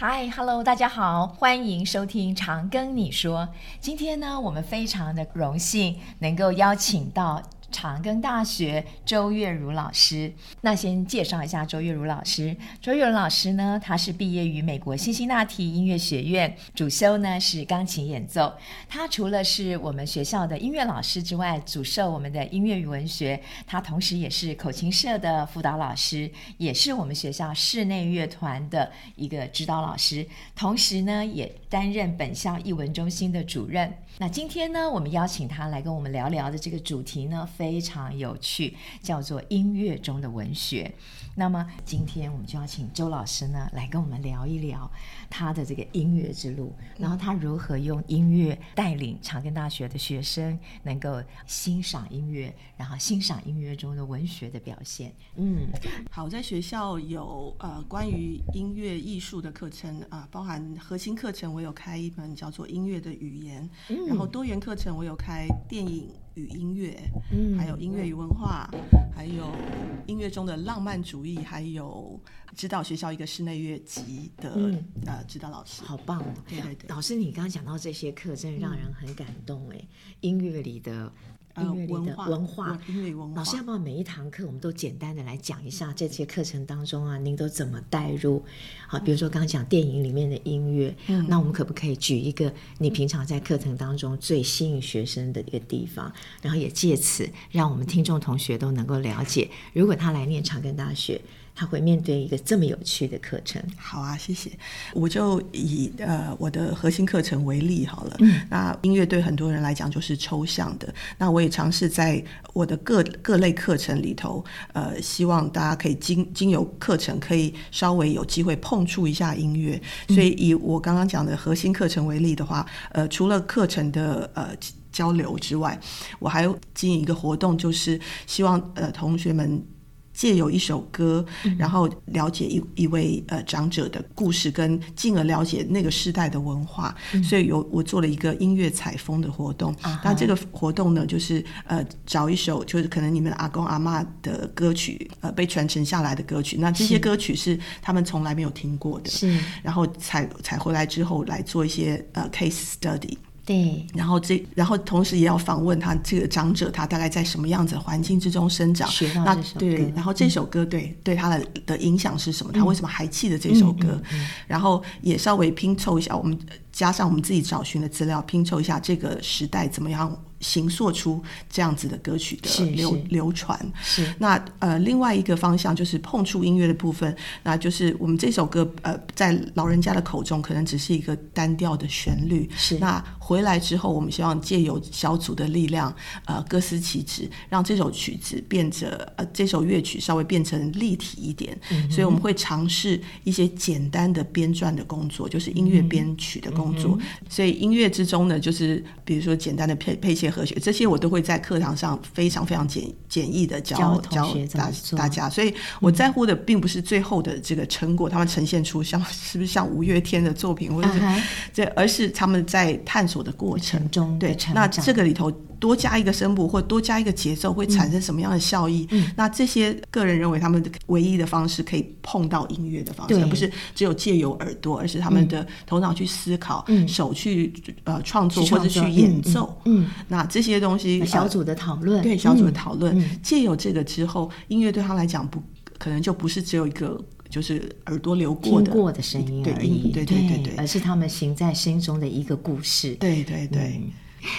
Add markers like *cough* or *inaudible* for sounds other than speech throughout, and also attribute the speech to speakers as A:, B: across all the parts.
A: 嗨，Hello，大家好，欢迎收听《长庚你说》。今天呢，我们非常的荣幸能够邀请到。长庚大学周月如老师，那先介绍一下周月如老师。周月如老师呢，他是毕业于美国辛辛那提音乐学院，主修呢是钢琴演奏。他除了是我们学校的音乐老师之外，主授我们的音乐与文学。他同时也是口琴社的辅导老师，也是我们学校室内乐团的一个指导老师。同时呢，也担任本校艺文中心的主任。那今天呢，我们邀请他来跟我们聊聊的这个主题呢，非常有趣，叫做音乐中的文学。那么今天我们就要请周老师呢来跟我们聊一聊他的这个音乐之路，然后他如何用音乐带领长庚大学的学生能够欣赏音乐，然后欣赏音乐中的文学的表现。嗯，
B: 好，在学校有呃关于音乐艺术的课程啊、呃，包含核心课程，我有开一门叫做音乐的语言，嗯、然后多元课程我有开电影。与音乐，嗯，还有音乐与文化，还有音乐中的浪漫主义，还有指导学校一个室内乐级的、嗯、呃指导老师，
A: 好棒哦！
B: 对对对，
A: 老师，你刚刚讲到这些课，真的让人很感动哎、嗯，音乐里的。音乐里的文化，
B: 音乐文化。
A: 老师要不要每一堂课我们都简单的来讲一下这些课程当中啊，您都怎么带入？好，比如说刚刚讲电影里面的音乐，嗯，那我们可不可以举一个你平常在课程当中最吸引学生的一个地方，然后也借此让我们听众同学都能够了解，如果他来念长庚大学。他会面对一个这么有趣的课程。
B: 好啊，谢谢。我就以呃我的核心课程为例好了。嗯。那音乐对很多人来讲就是抽象的。那我也尝试在我的各各类课程里头，呃，希望大家可以经经由课程可以稍微有机会碰触一下音乐。所以以我刚刚讲的核心课程为例的话，呃，除了课程的呃交流之外，我还经营一个活动，就是希望呃同学们。借由一首歌，然后了解一一位呃长者的故事，跟进而了解那个时代的文化。嗯、所以有我做了一个音乐采风的活动。那、嗯、这个活动呢，就是呃找一首就是可能你们阿公阿嬷的歌曲，呃被传承下来的歌曲。那这些歌曲是他们从来没有听过的。是。然后采采回来之后来做一些呃 case study。
A: 对，
B: 然后这，然后同时也要访问他这个长者，他大概在什么样子的环境之中生长？
A: 学到这首歌，
B: 对，然后这首歌对、嗯、对他的的影响是什么？他为什么还记得这首歌？然后也稍微拼凑一下，我们加上我们自己找寻的资料，拼凑一下这个时代怎么样。形塑出这样子的歌曲的流流传。是那呃，另外一个方向就是碰触音乐的部分，那就是我们这首歌呃，在老人家的口中可能只是一个单调的旋律。是那回来之后，我们希望借由小组的力量，呃，各司其职，让这首曲子变着呃，这首乐曲稍微变成立体一点。嗯、所以我们会尝试一些简单的编撰的工作，就是音乐编曲的工作。嗯、所以音乐之中呢，就是比如说简单的配配些。和弦这些我都会在课堂上非常非常简简易的教教大大家，所以我在乎的并不是最后的这个成果，嗯、他们呈现出像是不是像五月天的作品，或者是这、uh-huh. 而是他们在探索的过程中，对，那这个里头。多加一个声部或多加一个节奏会产生什么样的效益？嗯，那这些个人认为他们的唯一的方式可以碰到音乐的方式，而不是只有借由耳朵，而是他们的头脑去思考，嗯、手去呃创作或者去演奏。嗯，嗯，那这些东西
A: 小组的讨论，
B: 对小组的讨论，借、嗯、由这个之后，音乐对他来讲不可能就不是只有一个就是耳朵流过的
A: 听过的声音而已，
B: 对对对对，对，
A: 而是他们行在心中的一个故事。
B: 对对对。嗯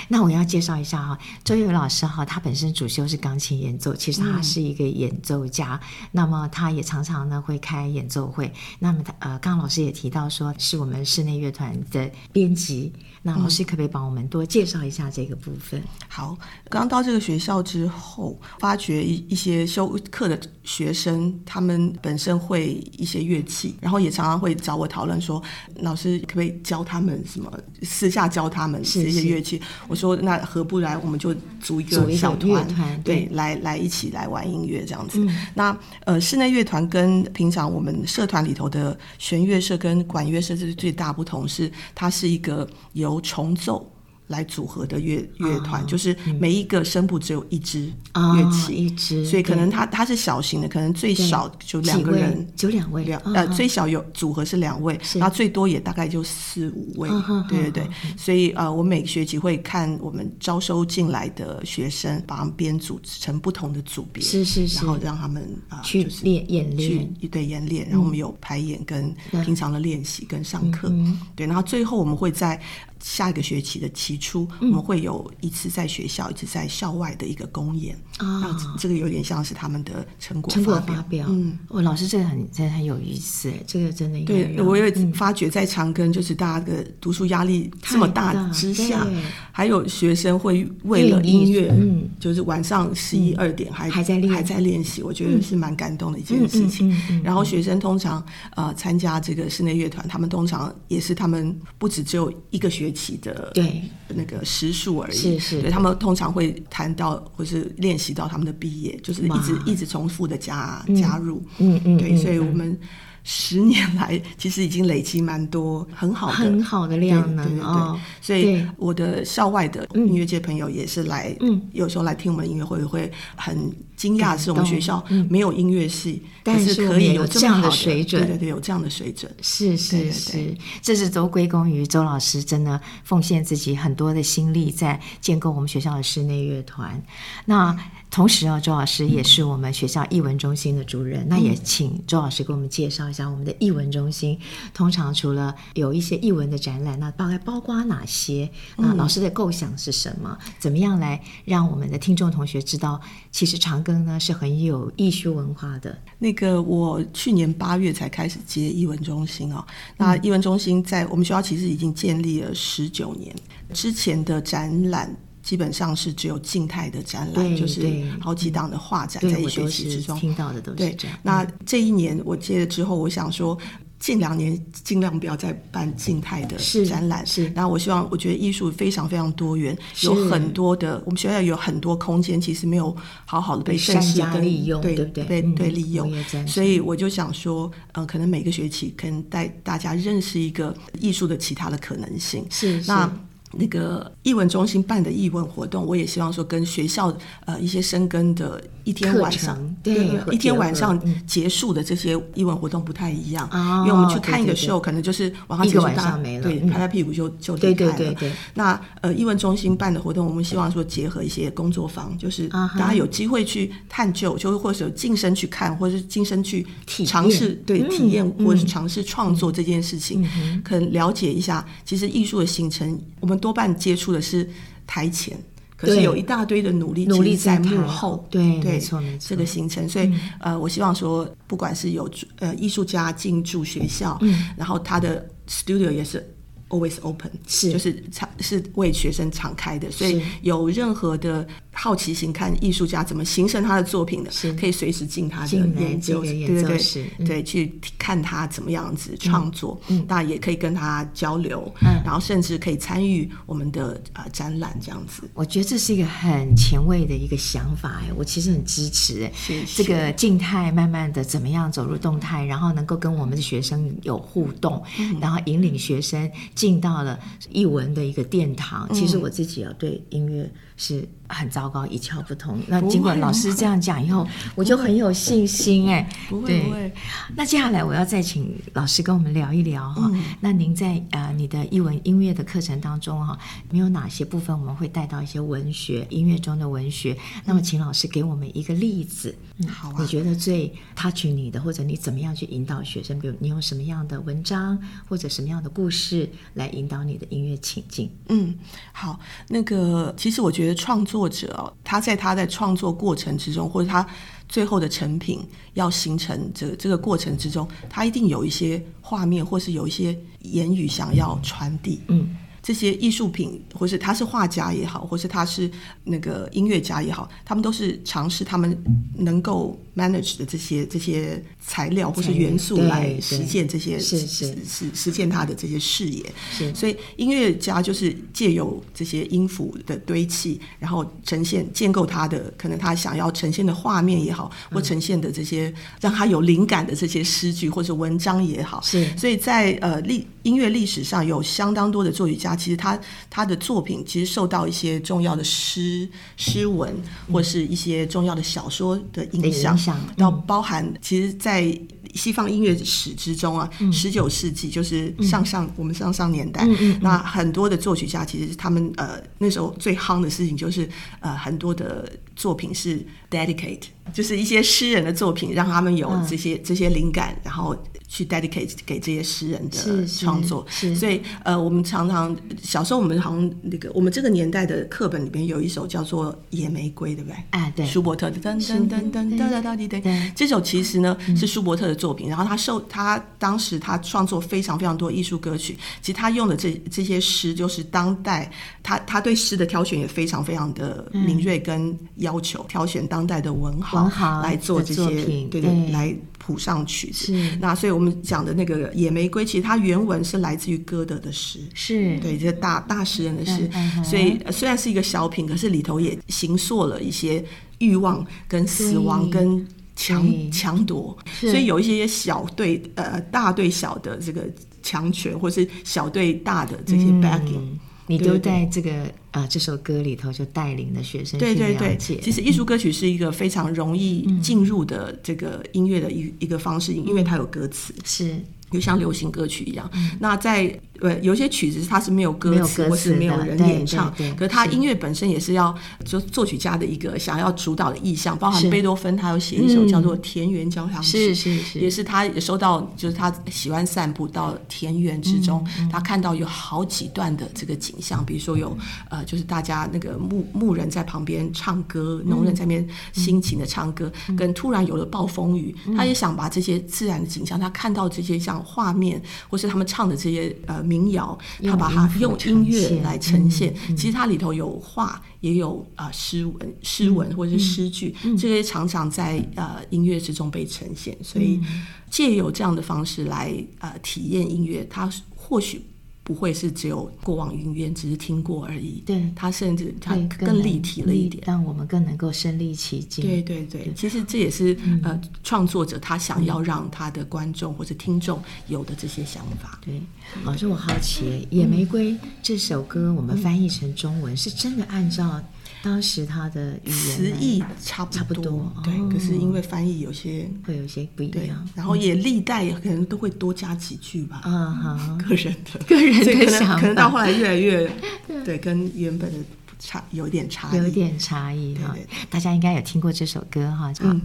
A: 那我要介绍一下哈，周月如老师哈，他本身主修是钢琴演奏，其实他是一个演奏家。嗯、那么他也常常呢会开演奏会。那么他呃，刚刚老师也提到说是我们室内乐团的编辑。那老师可不可以帮我们多介绍一下这个部分？嗯、
B: 好，刚到这个学校之后，发觉一一些修课的学生，他们本身会一些乐器，然后也常常会找我讨论说，老师可不可以教他们什么？私下教他们这些乐器。我说那何不来，我们就组一个小团，对，对，来来一起来玩音乐这样子。嗯、那呃，室内乐团跟平常我们社团里头的弦乐社跟管乐社这是最大不同，是它是一个由重奏来组合的乐乐团，就是每一个声部只有一支乐器，
A: 一支，
B: 所以可能它它是小型的，可能最少就两个人，
A: 就两位，两
B: 呃最小有组合是两位，然后最多也大概就四五位，对对对，所以呃我每个学期会看我们招收进来的学生，把他们编组成不同的组别，
A: 是是是，
B: 然后让他们啊
A: 去练演练，
B: 对演练，然后我们有排演跟平常的练习跟上课，对，然后最后我们会在。下一个学期的期初，我们会有一次在学校，一次在校外的一个公演。啊，这个有点像是他们的成果
A: 成果发表。嗯，我老师这个很真的很有意思，这个真的
B: 对。我也发觉在长庚，就是大家的读书压力这么大之下，还有学生会为了音乐，嗯，就是晚上十一二点还还在练。还在练习，我觉得是蛮感动的一件事情。然后学生通常呃参加这个室内乐团，他们通常也是他们不止只有一个学。期的对。那个时数而已，是是，对他们通常会谈到或是练习到他们的毕业，就是一直一直重复的加加入，嗯嗯，对，所以我们十年来其实已经累积蛮多很好的
A: 很好的量能，对对对，
B: 所以我的校外的音乐界朋友也是来，嗯，有时候来听我们音乐会会很惊讶，是我们学校没有音乐系，但是可以有这样的水准，对对对，有这样的水准，
A: 是是是，这是都归功于周老师，真的奉献自己很多的心力在建构我们学校的室内乐团。那同时啊，周老师也是我们学校艺文中心的主任，那也请周老师给我们介绍一下我们的艺文中心。通常除了有一些艺文的展览，那大概包括哪些？那老师的构想是什么？怎么样来让我们的听众同学知道，其实长是很有艺术文化的？
B: 那个我去年八月才开始接艺文中心哦。那艺文中心在我们学校其实已经建立了十九年，之前的展览。基本上是只有静态的展览，就是好几档的画展在一学期之中
A: 听到的都是这样。
B: 对，那这一年我接了之后，我想说近两年尽量不要再办静态的展览。是，然后我希望，我觉得艺术非常非常多元，有很多的，我们学校有很多空间，其实没有好好的被善加利用，对对对，被对利用。所以我就想说，嗯，可能每个学期可能带大家认识一个艺术的其他的可能性。是，那。那个艺文中心办的艺文活动，我也希望说跟学校呃一些深耕的一天晚上，对，一天晚上结束的这些艺文活动不太一样，因为我们去看一个秀，可能就是晚上结束，大家对拍拍屁股就就离开了。那呃艺文中心办的活动，我们希望说结合一些工作坊，就是大家有机会去探究，就或者近身去看，或者是近身去尝试对体验，或者是尝试创作这件事情，可能了解一下，其实艺术的形成，我们。多半接触的是台前，可是有一大堆的努力努力在幕后，对对，没错没错，这个形成。所以呃，我希望说，不管是有呃艺术家进驻学校，嗯，然后他的 studio 也是。Always open 是，就是敞是为学生敞开的，所以有任何的好奇心看艺术家怎么形成他的作品的，是。可以随时进他的研究，对对对，对，去看他怎么样子创作，嗯，大家也可以跟他交流，嗯，然后甚至可以参与我们的呃展览这样子。
A: 我觉得这是一个很前卫的一个想法哎，我其实很支持哎，这个静态慢慢的怎么样走入动态，然后能够跟我们的学生有互动，然后引领学生。进到了艺文的一个殿堂，其实我自己啊对音乐是很糟糕，一窍不通。那尽管老师这样讲以后，我就很有信心哎。不会不会。那接下来我要再请老师跟我们聊一聊哈。那您在呃你的译文音乐的课程当中哈，没有哪些部分我们会带到一些文学音乐中的文学？那么请老师给我们一个例子。嗯，好啊。你觉得最 touch 你的，或者你怎么样去引导学生？比如你用什么样的文章，或者什么样的故事？来引导你的音乐情境。
B: 嗯，好，那个其实我觉得创作者，他在他在创作过程之中，或者他最后的成品要形成这这个过程之中，他一定有一些画面，或是有一些言语想要传递。嗯。这些艺术品，或是他是画家也好，或是他是那个音乐家也好，他们都是尝试他们能够 manage 的这些这些材料或是元素来实践这些实实实践他的这些视野。是，所以音乐家就是借由这些音符的堆砌，然后呈现建构他的可能他想要呈现的画面也好，或呈现的这些让他有灵感的这些诗句或者文章也好。是，所以在呃历音乐历史上有相当多的作曲家。其实他他的作品其实受到一些重要的诗诗文或是一些重要的小说的影响，然后、嗯、包含其实，在。西方音乐史之中啊，十九世纪就是上上、嗯、我们上上年代，那很多的作曲家其实他们呃那时候最夯的事情就是呃很多的作品是 dedicate，就是一些诗人的作品，让他们有这些、嗯、这些灵感，然后。去 dedicate 给这些诗人的创作，所以呃，我们常常小时候我们好像那个我们这个年代的课本里边有一首叫做《野玫瑰》，对不对？
A: 啊，对，
B: 舒伯特的噔噔噔噔噔噔噔噔，这首其实呢是舒伯特的作品，然后他受他当时他创作非常非常多艺术歌曲，其实他用的这这些诗就是当代他他对诗的挑选也非常非常的敏锐跟要求，挑选当代的文豪来做这些，对对，来。谱上曲子，那所以我们讲的那个《野玫瑰》，其实它原文是来自于歌德的诗，
A: 是。
B: 对这大大诗人的诗，所以虽然是一个小品，可是里头也形塑了一些欲望跟死亡跟强强夺，所以有一些小对呃大对小的这个强权，或是小对大的这些 backing。嗯
A: 你都在这个啊这首歌里头就带领了学生去了解。对对对，
B: 其实艺术歌曲是一个非常容易进入的这个音乐的一一个方式，因为它有歌词。是。就像流行歌曲一样，嗯、那在呃有些曲子它是没有歌词或是没有人演唱，可是它音乐本身也是要就作曲家的一个想要主导的意向，包含贝多芬他有写一首叫做《田园交响曲》，是是是，也是他也收到就是他喜欢散步到田园之中，嗯、他看到有好几段的这个景象，比如说有呃就是大家那个牧牧人在旁边唱歌，农人在那边辛勤的唱歌，嗯、跟突然有了暴风雨，嗯、他也想把这些自然的景象，他看到这些像。画面，或是他们唱的这些呃民谣，他把它用音乐来呈现。其实它里头有画，也有啊、呃、诗文、诗文或者是诗句，这些常常在呃音乐之中被呈现。所以借由这样的方式来呃体验音乐，它或许。不会是只有过往云烟，只是听过而已。对，它甚至它更立体了一点，
A: 让我们更能够身临其境。
B: 对对对，对其实这也是、嗯、呃创作者他想要让他的观众或者听众有的这些想法。
A: 对，老师，我好奇，《野玫瑰》这首歌我们翻译成中文，是真的按照。当时他的
B: 词义差不多，差不多对，可是因为翻译有些
A: 会有些不一样，
B: 然后也历代可能都会多加几句吧，
A: 啊哈，
B: 个人的 *laughs*
A: 个人的想法，
B: 可能到后来越来越 *laughs* 对，跟原本的差有点差异，
A: 有点差异哈。大家应该有听过这首歌哈，嗯。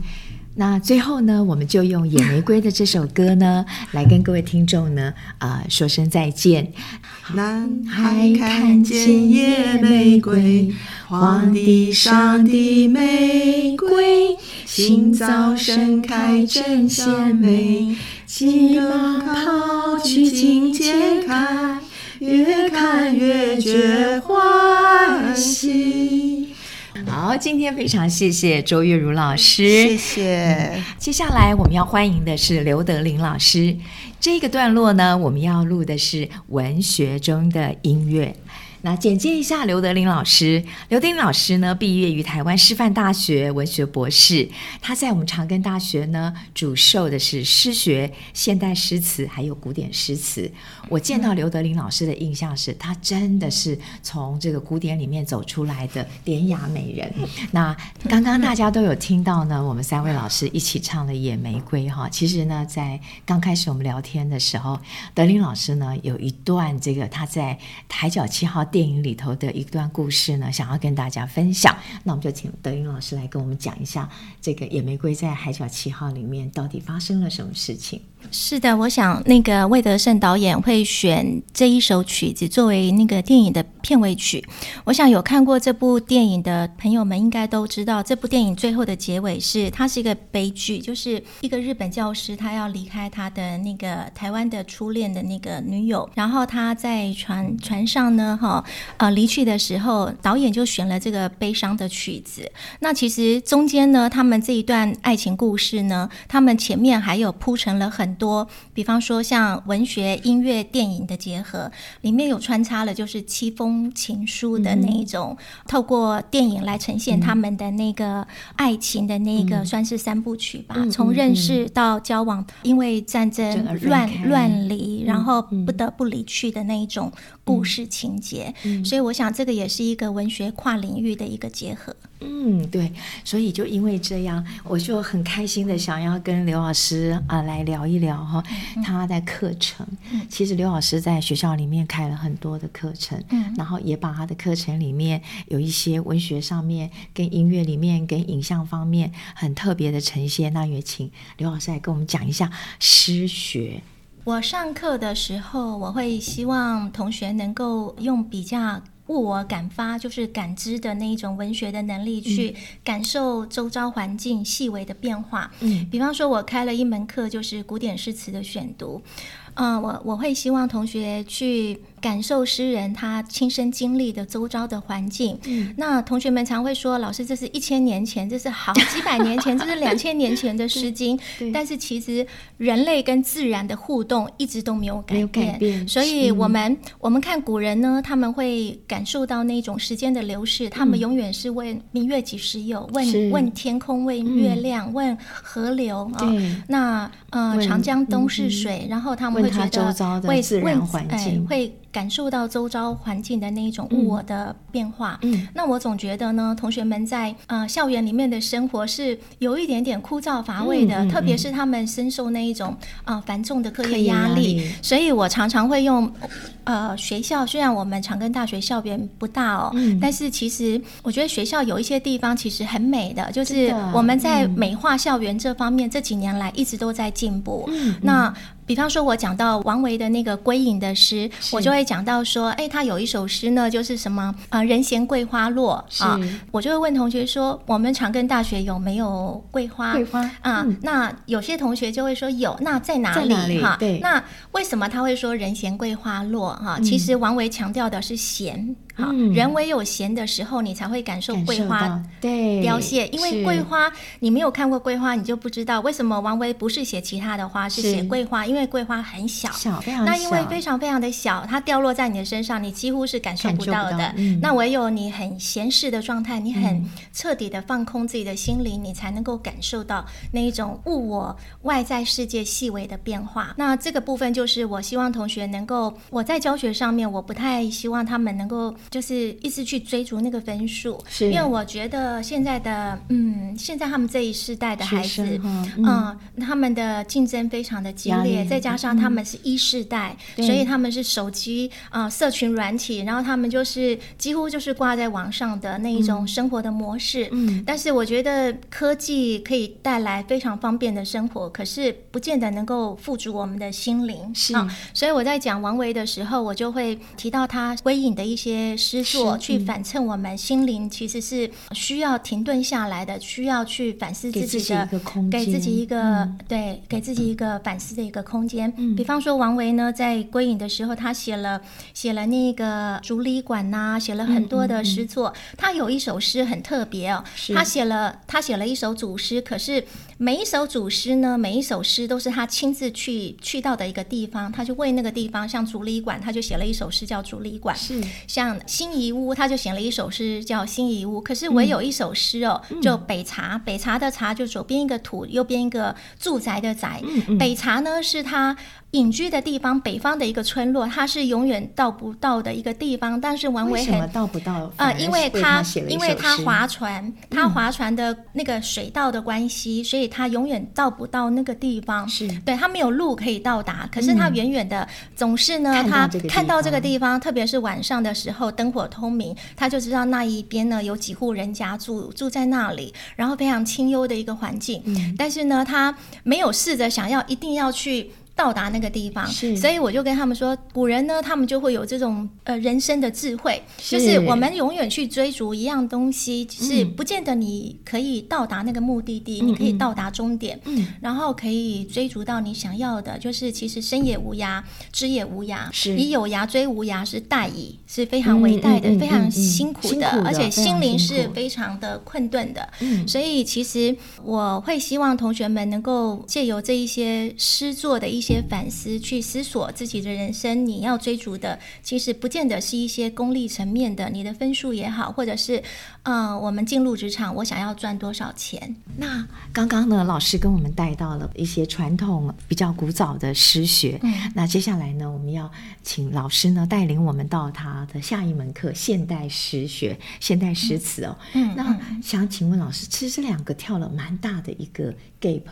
A: 那最后呢，我们就用《野玫瑰》的这首歌呢，来跟各位听众呢，啊、说声再见。
B: 男孩看见野玫瑰，黄地上的玫瑰，清早盛开真鲜美，急忙跑去觐见看，越看越觉欢喜。
A: 好，今天非常谢谢周月如老师，
B: 谢谢。
A: 接下来我们要欢迎的是刘德林老师。这个段落呢，我们要录的是文学中的音乐。那简介一下刘德林老师。刘德林老师呢，毕业于台湾师范大学文学博士。他在我们长庚大学呢，主授的是诗学、现代诗词还有古典诗词。我见到刘德林老师的印象是，他真的是从这个古典里面走出来的典雅美人。那刚刚大家都有听到呢，我们三位老师一起唱的《野玫瑰》哈。其实呢，在刚开始我们聊天的时候，德林老师呢有一段这个他在海角七号。电影里头的一段故事呢，想要跟大家分享。那我们就请德云老师来跟我们讲一下，这个野玫瑰在《海角七号》里面到底发生了什么事情。
C: 是的，我想那个魏德圣导演会选这一首曲子作为那个电影的片尾曲。我想有看过这部电影的朋友们应该都知道，这部电影最后的结尾是它是一个悲剧，就是一个日本教师他要离开他的那个台湾的初恋的那个女友，然后他在船船上呢，哈，呃离去的时候，导演就选了这个悲伤的曲子。那其实中间呢，他们这一段爱情故事呢，他们前面还有铺陈了很多，比方说像文学、音乐、电影的结合，里面有穿插了就是七封情书的那一种，嗯、透过电影来呈现他们的那个爱情的那个算是三部曲吧，从、嗯、认识到交往，因为战争乱乱离，然后不得不离去的那一种故事情节。嗯、所以我想这个也是一个文学跨领域的一个结合。
A: 嗯，对，所以就因为这样，我就很开心的想要跟刘老师啊、呃、来聊一聊哈，他的课程。其实刘老师在学校里面开了很多的课程，嗯，然后也把他的课程里面有一些文学上面、跟音乐里面、跟影像方面很特别的呈现。那也请刘老师来跟我们讲一下诗学。
C: 我上课的时候，我会希望同学能够用比较。物我感发，就是感知的那一种文学的能力，去感受周遭环境细微的变化。嗯，比方说，我开了一门课，就是古典诗词的选读。嗯，我我会希望同学去。感受诗人他亲身经历的周遭的环境。嗯，那同学们常会说：“老师，这是一千年前，这是好 *laughs* 几百年前，这是两千年前的《诗经》。”但是其实人类跟自然的互动一直都没有改变。改变，所以我们、嗯、我们看古人呢，他们会感受到那种时间的流逝，他们永远是问“明月几时有”，问问天空，问月亮，嗯、问河流啊。那呃，长江东逝水、嗯，然后他们会觉得
A: 周遭的自然环境、
C: 哎、会。感受到周遭环境的那一种物我的变化。嗯，那我总觉得呢，同学们在呃校园里面的生活是有一点点枯燥乏味的，嗯嗯嗯、特别是他们深受那一种啊、呃、繁重的课业压力，力。所以我常常会用呃学校，虽然我们长庚大学校园不大哦、嗯，但是其实我觉得学校有一些地方其实很美的，就是我们在美化校园这方面、嗯、这几年来一直都在进步。嗯，嗯那。比方说，我讲到王维的那个归隐的诗，我就会讲到说，哎，他有一首诗呢，就是什么啊，人闲桂花落啊，我就会问同学说，我们长庚大学有没有桂花？桂花啊、嗯，那有些同学就会说有，那在哪里？哈，对，那为什么他会说人闲桂花落？哈、嗯，其实王维强调的是闲。好，人唯有闲的时候，你才会感受桂花对凋谢。因为桂花，你没有看过桂花，你就不知道为什么王维不是写其他的花，是写桂花。因为桂花很小，小，非常小，那因为非常非常的小，它掉落在你的身上，你几乎是感受不到的。到嗯、那唯有你很闲适的状态，你很彻底的放空自己的心灵，你才能够感受到那一种物我外在世界细微的变化。那这个部分就是我希望同学能够，我在教学上面，我不太希望他们能够。就是一直去追逐那个分数，因为我觉得现在的嗯，现在他们这一世代的孩子，嗯，嗯，他们的竞争非常的激烈，再加上他们是一世代，嗯、所以他们是手机啊、呃，社群软体，然后他们就是几乎就是挂在网上的那一种生活的模式。嗯，但是我觉得科技可以带来非常方便的生活，可是不见得能够富足我们的心灵。是。啊，所以我在讲王维的时候，我就会提到他归隐的一些。诗作去反衬我们心灵，其实是需要停顿下来的，需要去反思自己的，给自己一个，嗯、对，给自己一个反思的一个空间。嗯、比方说王维呢，在归隐的时候，他写了写了那个《竹里馆》呐，写了很多的诗作。他有一首诗很特别哦，他写了他写了一首组诗，可是每一首组诗呢，每一首诗都是他亲自去去到的一个地方，他就为那个地方，像竹里馆，他就写了一首诗叫《竹里馆》，是像。辛夷坞，他就写了一首诗叫《辛夷坞》，可是唯有一首诗哦，嗯、就北茶，北茶的茶就左边一个土，右边一个住宅的宅。嗯嗯、北茶呢是他隐居的地方，北方的一个村落，他是永远到不到的一个地方。但是王维很为什么
A: 到不到啊、
C: 呃？因为他因为他划船，他划船的那个水道的关系，嗯、所以他永远到不到那个地方。是对他没有路可以到达，可是他远远的总是呢，嗯、他看到这个地方，特别是晚上的时候。灯火通明，他就知道那一边呢有几户人家住住在那里，然后非常清幽的一个环境。嗯，但是呢，他没有试着想要一定要去到达那个地方。
A: 是，
C: 所以我就跟他们说，古人呢，他们就会有这种呃人生的智慧，就是我们永远去追逐一样东西，是不见得你可以到达那个目的地，嗯、你可以到达终点，嗯，然后可以追逐到你想要的，就是其实生也无涯，知也无涯，是。以有涯追无涯是殆矣，是非常伟大的，非常辛苦的，而且心灵是非常的困顿的，嗯，所以其实我会希望同学们能够借由这一些诗作的一些反思，去思索自己的人生，你要追逐的，其实不见得是一些功利层面的，你的分数也好，或者是，呃，我们进入职场，我想要赚多少钱。
A: 那刚刚呢，老师跟我们带到了一些传统比较古早的诗学，嗯，那接下来呢，我们要请老师呢带领我们到他的下一门课——现代诗学、现代诗词哦，嗯，那想请问老师，其实这两个跳了蛮大的一个 gap，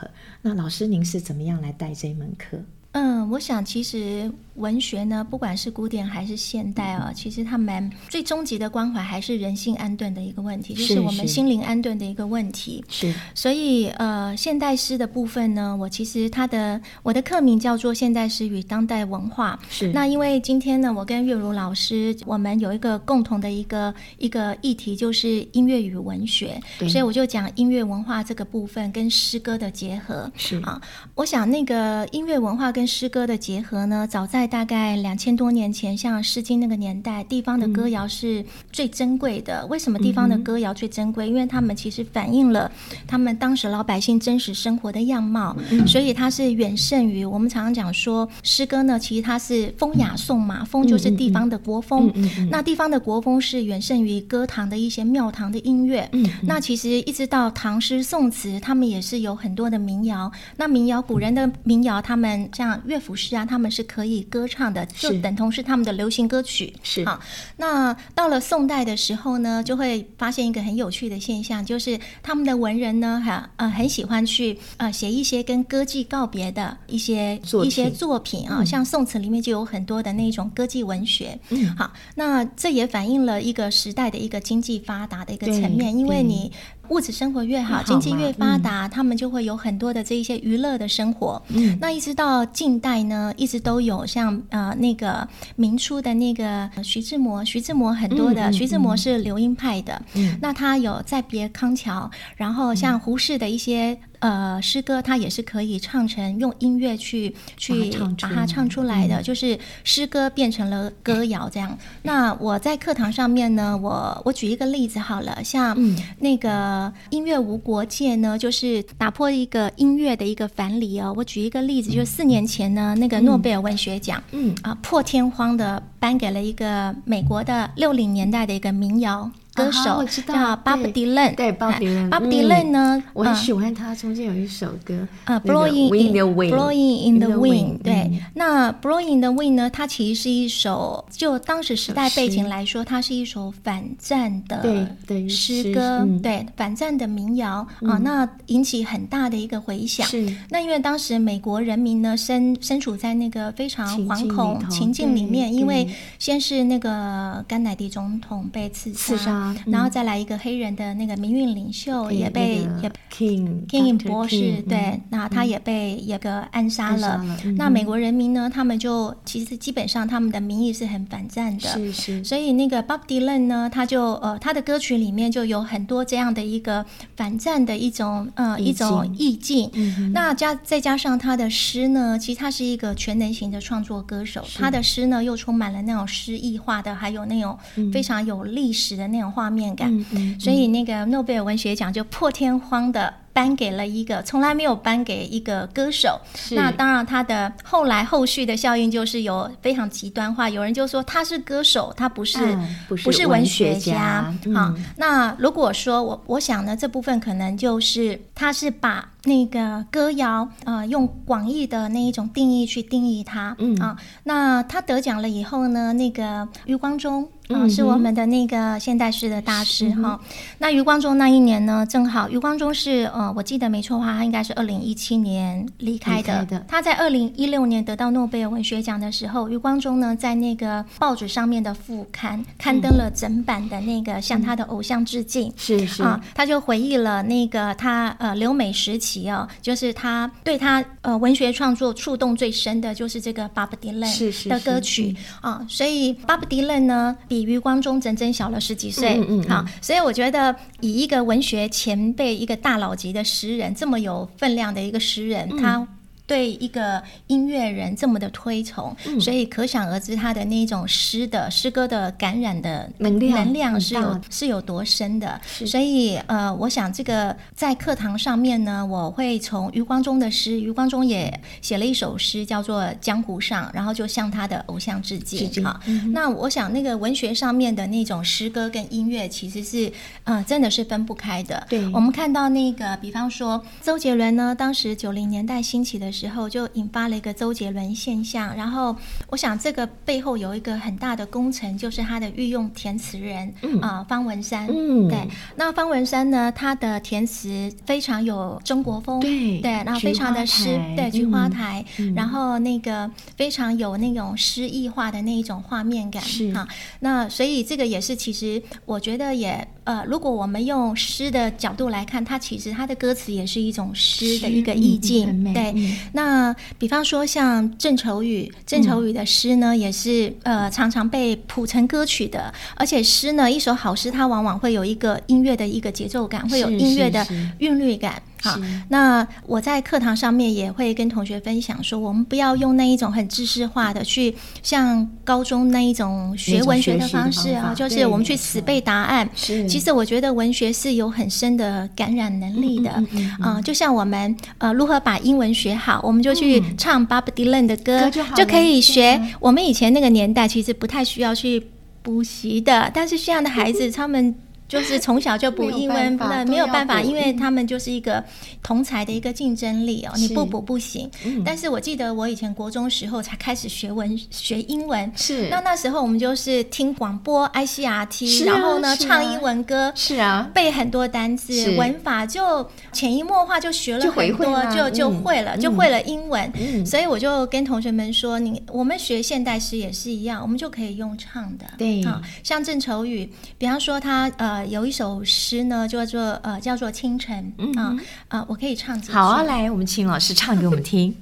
A: 那老师您是怎么样来带这一门课？
C: 嗯，我想其实文学呢，不管是古典还是现代啊，其实他们最终极的关怀还是人性安顿的一个问题，就是我们心灵安顿的一个问题。是，所以呃，现代诗的部分呢，我其实它的我的课名叫做《现代诗与当代文化》。是，那因为今天呢，我跟月如老师，我们有一个共同的一个一个议题，就是音乐与文学，所以我就讲音乐文化这个部分跟诗歌的结合。是啊，我想那个音乐文化跟跟诗歌的结合呢，早在大概两千多年前，像《诗经》那个年代，地方的歌谣是最珍贵的。嗯、为什么地方的歌谣最珍贵？因为他们其实反映了他们当时老百姓真实生活的样貌，嗯、所以它是远胜于我们常常讲说诗歌呢。其实它是风雅颂嘛，风就是地方的国风。那地方的国风是远胜于歌堂的一些庙堂的音乐。那其实一直到唐诗宋词，他们也是有很多的民谣。那民谣古人的民谣，他们像乐府诗啊，他们是可以歌唱的，就等同是他们的流行歌曲。是好，那到了宋代的时候呢，就会发现一个很有趣的现象，就是他们的文人呢，哈呃很喜欢去呃写一些跟歌妓告别的一些一些作品啊，像宋词里面就有很多的那种歌妓文学。嗯，好，那这也反映了一个时代的一个经济发达的一个层面，因为你。物质生活越好，经济越发达，嗯、他们就会有很多的这一些娱乐的生活。嗯，那一直到近代呢，一直都有像呃那个明初的那个徐志摩，徐志摩很多的，嗯、徐志摩是流音派的。嗯，那他有再别康桥，然后像胡适的一些。呃，诗歌它也是可以唱成用音乐去去把它唱出来的，就是诗歌变成了歌谣这样。那我在课堂上面呢，我我举一个例子好了，像那个音乐无国界呢，就是打破一个音乐的一个藩篱哦。我举一个例子，就是四年前呢，那个诺贝尔文学奖，嗯啊，破天荒的颁给了一个美国的六零年代的一个民谣。歌手叫 Bob Dylan，
A: 对 Bob Dylan，Bob
C: Dylan 呢，
A: 我很喜欢他。中间有一首歌，
C: 呃，Blowing in the Wind，Blowing in the Wind。对，那 Blowing in the Wind 呢，它其实是一首，就当时时代背景来说，它是一首反战的诗歌，对，反战的民谣啊，那引起很大的一个回响。是，那因为当时美国人民呢，身身处在那个非常惶恐情境里面，因为先是那个甘乃迪总统被刺杀。然后再来一个黑人的那个民运领袖也被也 King King 博士对，那他也被也个暗杀了。那美国人民呢，他们就其实基本上他们的民意是很反战的，是是。所以那个 Bob Dylan 呢，他就呃他的歌曲里面就有很多这样的一个反战的一种呃一种意境。那加再加上他的诗呢，其实他是一个全能型的创作歌手，他的诗呢又充满了那种诗意化的，还有那种非常有历史的那种。画面感，嗯嗯嗯、所以那个诺贝尔文学奖就破天荒的。颁给了一个从来没有颁给一个歌手，那当然他的后来后续的效应就是有非常极端化，有人就说他是歌手，他不是、嗯、不是，文学家。嗯、好，那如果说我我想呢，这部分可能就是他是把那个歌谣呃用广义的那一种定义去定义他，嗯。啊，那他得奖了以后呢，那个余光中啊、呃、是我们的那个现代诗的大师哈、那余光中那一年呢，正好余光中是。呃，我记得没错的话，他应该是二零一七年离开的。
A: 开的。
C: 他在二零一六年得到诺贝尔文学奖的时候，余光中呢，在那个报纸上面的副刊刊登了整版的那个向他的偶像致敬。
A: 嗯、是是
C: 啊，他就回忆了那个他呃留美时期哦，就是他对他呃文学创作触动最深的就是这个 Bob Dylan 的歌曲啊，所以 Bob Dylan 呢比余光中整整小了十几岁。嗯嗯，嗯。好，所以我觉得以一个文学前辈、一个大佬级的诗人，这么有分量的一个诗人，嗯、他。对一个音乐人这么的推崇，嗯、所以可想而知他的那种诗的诗歌的感染的能量能量是有是有多深的。所以呃，我想这个在课堂上面呢，我会从余光中的诗，余光中也写了一首诗叫做《江湖上》，然后就向他的偶像致敬。好、嗯，那我想那个文学上面的那种诗歌跟音乐其实是呃真的是分不开的。对，我们看到那个，比方说周杰伦呢，当时九零年代兴起的时候。时候就引发了一个周杰伦现象，然后我想这个背后有一个很大的工程，就是他的御用填词人啊、嗯。呃，方文山。嗯，对，那方文山呢，他的填词非常有中国风，对对，然后非常的诗，对菊花台、嗯，然后那个非常有那种诗意化的那一种画面感，是。啊，那所以这个也是其实我觉得也呃，如果我们用诗的角度来看，它其实它的歌词也是一种诗的一个意境，嗯、对。嗯那比方说像郑愁予，郑愁予的诗呢，也是呃常常被谱成歌曲的。而且诗呢，一首好诗，它往往会有一个音乐的一个节奏感，会有音乐的韵律感。好，那我在课堂上面也会跟同学分享说，我们不要用那一种很知识化的去像高中那一种学文学的方式啊，就是我们去死背答案。是，其实我觉得文学是有很深的感染能力的。嗯，嗯，嗯，嗯，呃，就像我们呃如何把英文学好，我们就去唱 Bob Dylan 的歌，就，就可以学。我们以前那个年代其实不太需要去补习的，但是这样的孩子 *laughs* 他们。就是从小就补英文，那没有办法，因为他们就是一个同才的一个竞争力哦，你不补不行。嗯。但是我记得我以前国中时候才开始学文学英文，是。那那时候我们就是听广播 ICRT，然后呢唱英文歌，是啊，背很多单词，文法就潜移默化就学了很多，就就会了，就会了英文。嗯。所以我就跟同学们说，你我们学现代诗也是一样，我们就可以用唱的。对。好，像郑愁予，比方说他呃。有一首诗呢，叫做呃，叫做《清晨》啊啊，我可以唱几句。好啊，
A: 来，我们请老师唱给我们听。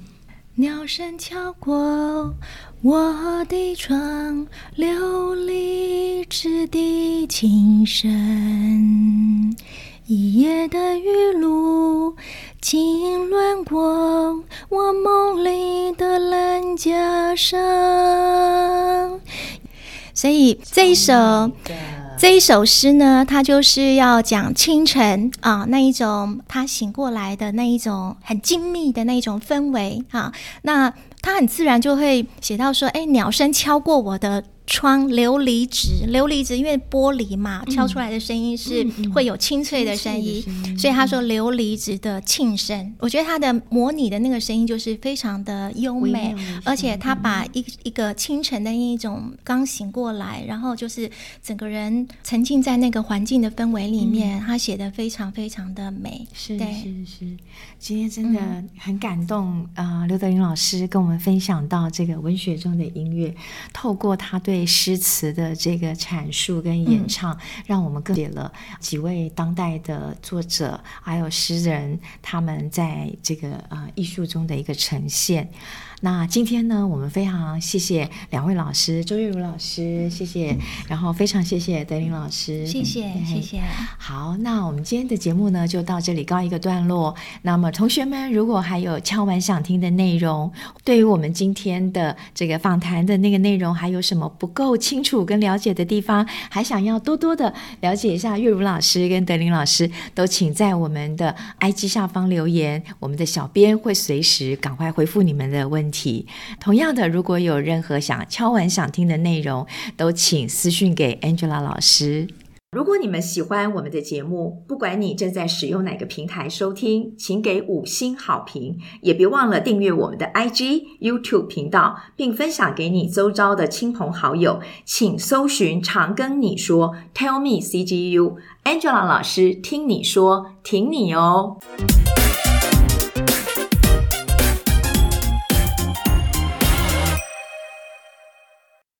C: 鸟声敲过我的窗，琉璃质地琴声，一夜的雨露浸润过我梦里的蓝袈裟。所以这一首。这一首诗呢，它就是要讲清晨啊，那一种他醒过来的那一种很精密的那一种氛围啊，那他很自然就会写到说，哎，鸟声敲过我的。窗琉璃纸，琉璃纸，因为玻璃嘛，敲出来的声音是会有清脆的声音，所以他说琉璃纸的磬声。我觉得他的模拟的那个声音就是非常的优美，而且他把一一个清晨的一种刚醒过来，然后就是整个人沉浸在那个环境的氛围里面，嗯、他写的非常非常的美。是是是，
A: 今天真的很感动啊！刘、德云老师跟我们分享到这个文学中的音乐，透过他对诗词的这个阐述跟演唱，嗯、让我们更了解了几位当代的作者，还有诗人，他们在这个呃艺术中的一个呈现。那今天呢，我们非常谢谢两位老师，周月如老师，谢谢，然后非常谢谢德林老师，
C: 谢谢谢谢。
A: 好，那我们今天的节目呢，就到这里告一个段落。那么同学们，如果还有敲完想听的内容，对于我们今天的这个访谈的那个内容，还有什么不够清楚跟了解的地方，还想要多多的了解一下月如老师跟德林老师，都请在我们的 IG 下方留言，我们的小编会随时赶快回复你们的问题。题，同样的，如果有任何想敲完想听的内容，都请私讯给 Angela 老师。如果你们喜欢我们的节目，不管你正在使用哪个平台收听，请给五星好评，也别忘了订阅我们的 IG、YouTube 频道，并分享给你周遭的亲朋好友。请搜寻“常跟你说 ”，Tell me CGU，Angela 老师听你说，挺你哦。